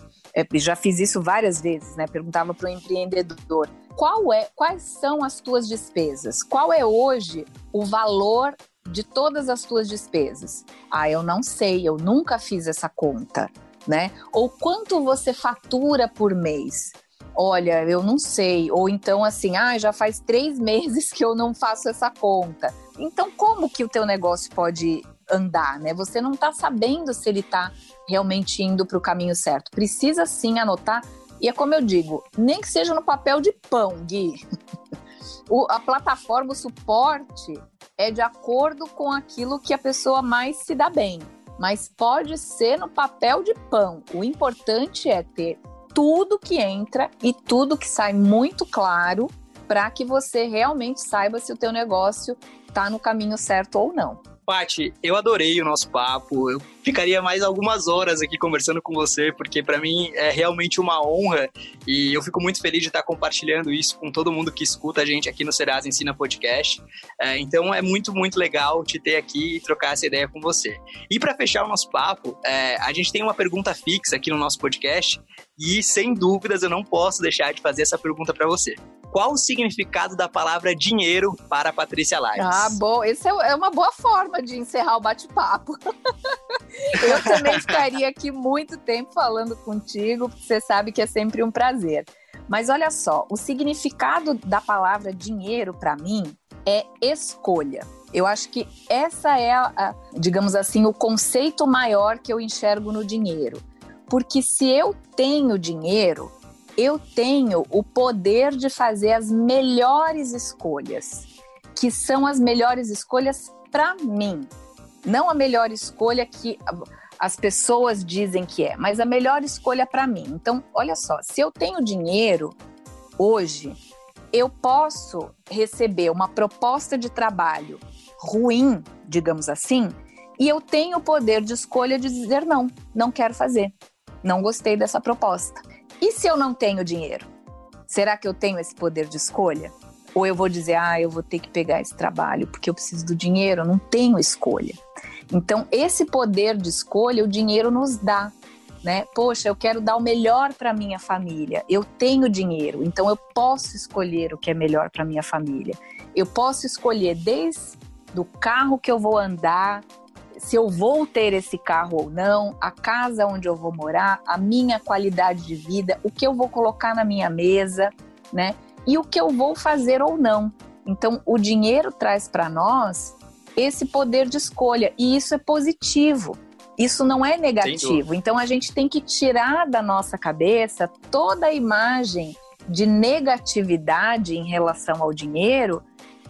Speaker 2: já fiz isso várias vezes, né? Perguntava para o empreendedor qual é, quais são as tuas despesas? Qual é hoje o valor de todas as tuas despesas? Ah, eu não sei, eu nunca fiz essa conta, né? Ou quanto você fatura por mês? Olha, eu não sei. Ou então assim, ah, já faz três [laughs] meses que eu não faço essa conta. Então, como que o teu negócio pode andar, né? Você não está sabendo se ele está realmente indo para o caminho certo. Precisa sim anotar. E é como eu digo, nem que seja no papel de pão, Gui. [laughs] o, a plataforma, o suporte é de acordo com aquilo que a pessoa mais se dá bem. Mas pode ser no papel de pão. O importante é ter tudo que entra e tudo que sai muito claro para que você realmente saiba se o teu negócio está no caminho certo ou não.
Speaker 1: Pati, eu adorei o nosso papo. Eu ficaria mais algumas horas aqui conversando com você, porque para mim é realmente uma honra e eu fico muito feliz de estar compartilhando isso com todo mundo que escuta a gente aqui no Serasa Ensina Podcast. É, então é muito, muito legal te ter aqui e trocar essa ideia com você. E para fechar o nosso papo, é, a gente tem uma pergunta fixa aqui no nosso podcast e sem dúvidas eu não posso deixar de fazer essa pergunta para você qual o significado da palavra dinheiro para Patrícia Lives?
Speaker 2: Ah, bom, essa é, é uma boa forma de encerrar o bate-papo. [laughs] Eu também ficaria aqui muito tempo falando contigo, você sabe que é sempre um prazer. Mas olha só, o significado da palavra dinheiro para mim é escolha. Eu acho que essa é, a, digamos assim, o conceito maior que eu enxergo no dinheiro. Porque se eu tenho dinheiro, eu tenho o poder de fazer as melhores escolhas, que são as melhores escolhas para mim. Não a melhor escolha que as pessoas dizem que é, mas a melhor escolha para mim. Então, olha só, se eu tenho dinheiro hoje, eu posso receber uma proposta de trabalho ruim, digamos assim, e eu tenho o poder de escolha de dizer não, não quero fazer, não gostei dessa proposta. E se eu não tenho dinheiro? Será que eu tenho esse poder de escolha? Ou eu vou dizer, ah, eu vou ter que pegar esse trabalho porque eu preciso do dinheiro, eu não tenho escolha. Então, esse poder de escolha o dinheiro nos dá. Né? Poxa, eu quero dar o melhor para minha família. Eu tenho dinheiro, então eu posso escolher o que é melhor para minha família. Eu posso escolher desde do carro que eu vou andar, se eu vou ter esse carro ou não, a casa onde eu vou morar, a minha qualidade de vida, o que eu vou colocar na minha mesa, né? E o que eu vou fazer ou não. Então, o dinheiro traz para nós esse poder de escolha e isso é positivo. Isso não é negativo. Então, a gente tem que tirar da nossa cabeça toda a imagem de negatividade em relação ao dinheiro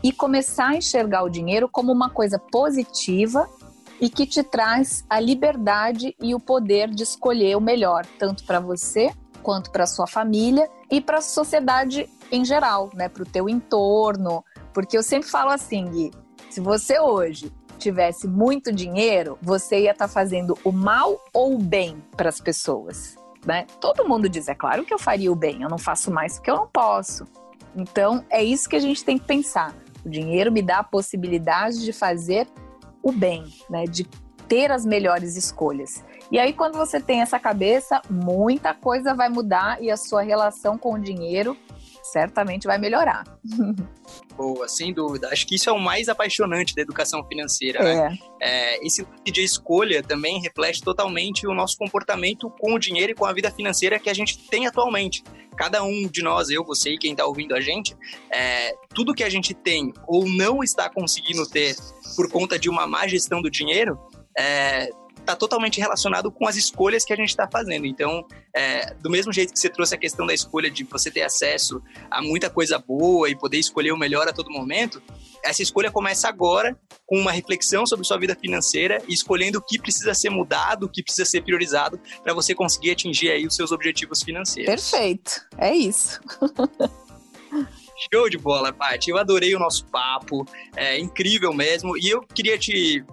Speaker 2: e começar a enxergar o dinheiro como uma coisa positiva e que te traz a liberdade e o poder de escolher o melhor, tanto para você quanto para sua família e para a sociedade em geral, né, para o teu entorno, porque eu sempre falo assim, Gui, se você hoje tivesse muito dinheiro, você ia estar tá fazendo o mal ou o bem para as pessoas, né? Todo mundo diz, é claro que eu faria o bem, eu não faço mais porque eu não posso. Então, é isso que a gente tem que pensar. O dinheiro me dá a possibilidade de fazer o bem, né? De ter as melhores escolhas. E aí, quando você tem essa cabeça, muita coisa vai mudar e a sua relação com o dinheiro certamente vai melhorar. [laughs]
Speaker 1: Boa, sem dúvida. Acho que isso é o mais apaixonante da educação financeira. É. Né? É, esse tipo de escolha também reflete totalmente o nosso comportamento com o dinheiro e com a vida financeira que a gente tem atualmente. Cada um de nós, eu, você e quem está ouvindo a gente, é, tudo que a gente tem ou não está conseguindo ter por conta de uma má gestão do dinheiro, é, está totalmente relacionado com as escolhas que a gente está fazendo. Então, é, do mesmo jeito que você trouxe a questão da escolha de você ter acesso a muita coisa boa e poder escolher o melhor a todo momento, essa escolha começa agora com uma reflexão sobre sua vida financeira e escolhendo o que precisa ser mudado, o que precisa ser priorizado para você conseguir atingir aí os seus objetivos financeiros.
Speaker 2: Perfeito, é isso. [laughs]
Speaker 1: Show de bola, Paty. Eu adorei o nosso papo, é incrível mesmo. E eu queria te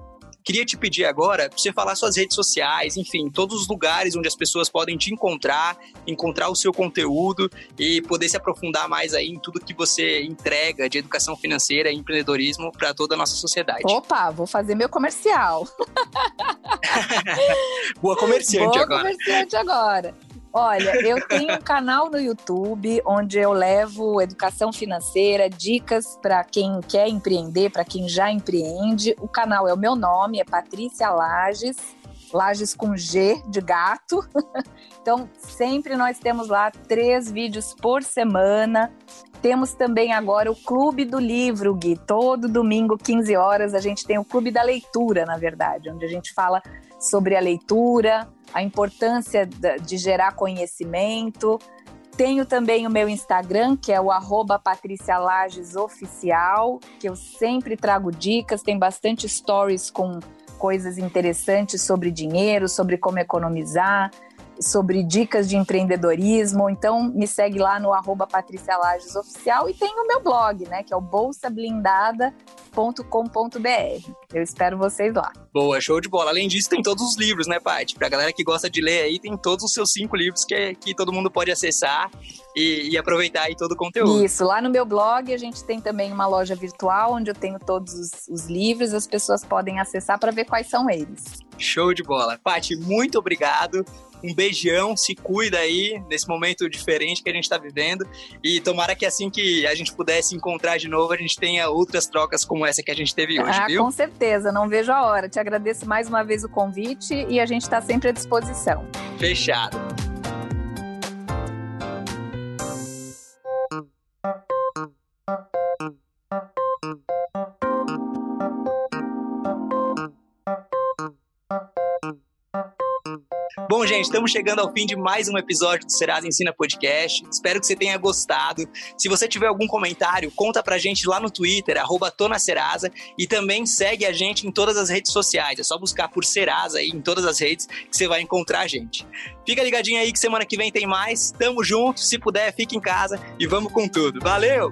Speaker 1: Queria te pedir agora para você falar suas redes sociais, enfim, todos os lugares onde as pessoas podem te encontrar, encontrar o seu conteúdo e poder se aprofundar mais aí em tudo que você entrega de educação financeira e empreendedorismo para toda a nossa sociedade.
Speaker 2: Opa, vou fazer meu comercial. [laughs]
Speaker 1: Boa comerciante
Speaker 2: Boa
Speaker 1: agora.
Speaker 2: Boa comerciante agora. Olha, eu tenho um canal no YouTube onde eu levo educação financeira, dicas para quem quer empreender, para quem já empreende. O canal é o meu nome, é Patrícia Lages, Lages com G de gato. [laughs] Então, sempre nós temos lá três vídeos por semana. Temos também agora o Clube do Livro, Gui. Todo domingo, 15 horas, a gente tem o Clube da Leitura, na verdade, onde a gente fala sobre a leitura, a importância de gerar conhecimento. Tenho também o meu Instagram, que é o arroba que eu sempre trago dicas, tem bastante stories com coisas interessantes sobre dinheiro, sobre como economizar, sobre dicas de empreendedorismo. Então, me segue lá no arroba Patrícia Lages Oficial e tem o meu blog, né? Que é o bolsablindada.com.br. Eu espero vocês lá.
Speaker 1: Boa, show de bola. Além disso, tem todos os livros, né, Paty? Pra galera que gosta de ler aí, tem todos os seus cinco livros que, que todo mundo pode acessar e, e aproveitar aí todo o conteúdo.
Speaker 2: Isso, lá no meu blog a gente tem também uma loja virtual onde eu tenho todos os, os livros, as pessoas podem acessar para ver quais são eles.
Speaker 1: Show de bola. Paty, muito obrigado. Um beijão, se cuida aí nesse momento diferente que a gente está vivendo. E tomara que assim que a gente pudesse encontrar de novo, a gente tenha outras trocas como essa que a gente teve hoje,
Speaker 2: ah,
Speaker 1: viu?
Speaker 2: Com certeza, não vejo a hora. Te agradeço mais uma vez o convite e a gente está sempre à disposição.
Speaker 1: Fechado. Bom, gente, estamos chegando ao fim de mais um episódio do Serasa Ensina Podcast. Espero que você tenha gostado. Se você tiver algum comentário, conta pra gente lá no Twitter, arroba Serasa, e também segue a gente em todas as redes sociais. É só buscar por Serasa aí em todas as redes que você vai encontrar a gente. Fica ligadinho aí que semana que vem tem mais. Tamo junto. Se puder, fique em casa e vamos com tudo. Valeu!